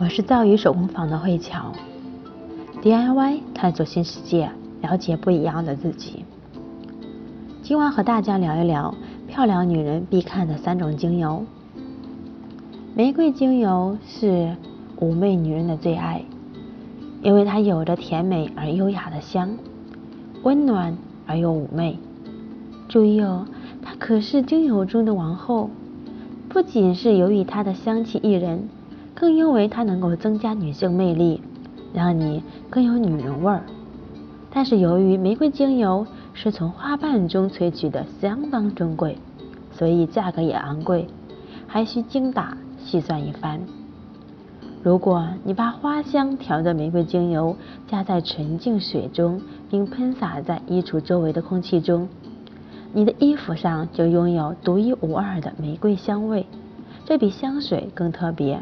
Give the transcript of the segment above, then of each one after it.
我是造语手工坊的慧乔，DIY 探索新世界，了解不一样的自己。今晚和大家聊一聊漂亮女人必看的三种精油。玫瑰精油是妩媚女人的最爱，因为它有着甜美而优雅的香，温暖而又妩媚。注意哦，它可是精油中的王后，不仅是由于它的香气宜人。更因为它能够增加女性魅力，让你更有女人味儿。但是由于玫瑰精油是从花瓣中萃取的，相当珍贵，所以价格也昂贵，还需精打细算一番。如果你把花香调的玫瑰精油加在纯净水中，并喷洒在衣橱周围的空气中，你的衣服上就拥有独一无二的玫瑰香味，这比香水更特别。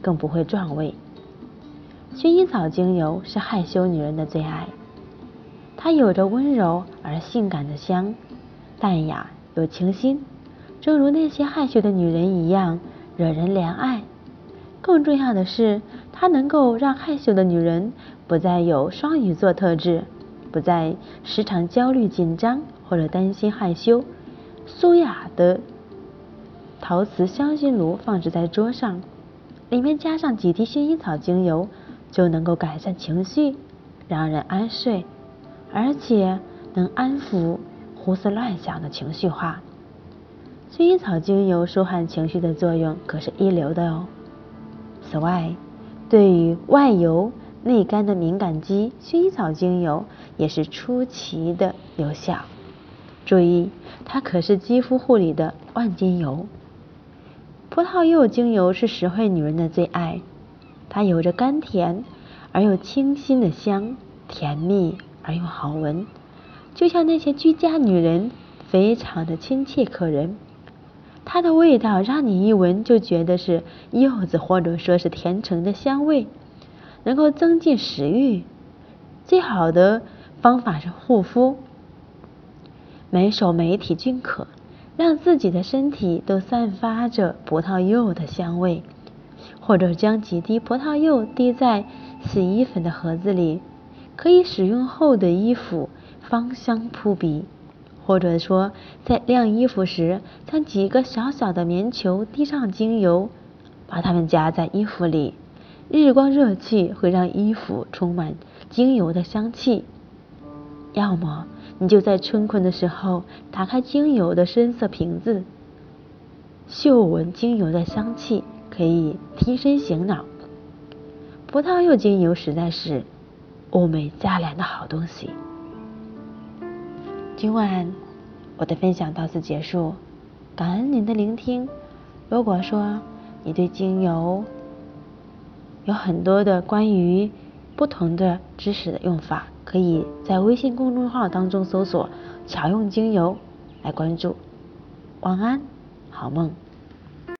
更不会撞味。薰衣草精油是害羞女人的最爱，它有着温柔而性感的香，淡雅又清新，正如那些害羞的女人一样，惹人怜爱。更重要的是，它能够让害羞的女人不再有双鱼座特质，不再时常焦虑紧张或者担心害羞。苏雅的陶瓷香薰炉放置在桌上。里面加上几滴薰衣草精油，就能够改善情绪，让人安睡，而且能安抚胡思乱想的情绪化。薰衣草精油舒缓情绪的作用可是一流的哦。此外，对于外油内干的敏感肌，薰衣草精油也是出奇的有效。注意，它可是肌肤护理的万金油。葡萄柚精油是实惠女人的最爱，它有着甘甜而又清新的香，甜蜜而又好闻，就像那些居家女人，非常的亲切可人。它的味道让你一闻就觉得是柚子或者说是甜橙的香味，能够增进食欲。最好的方法是护肤，每手每体均可。让自己的身体都散发着葡萄柚的香味，或者将几滴葡萄柚滴在洗衣粉的盒子里，可以使用后的衣服芳香扑鼻。或者说，在晾衣服时，将几个小小的棉球滴上精油，把它们夹在衣服里，日光热气会让衣服充满精油的香气。要么。你就在春困的时候，打开精油的深色瓶子，嗅闻精油的香气，可以提神醒脑。葡萄柚精油实在是物美价廉的好东西。今晚我的分享到此结束，感恩您的聆听。如果说你对精油有很多的关于不同的知识的用法，可以在微信公众号当中搜索“巧用精油”来关注。晚安，好梦。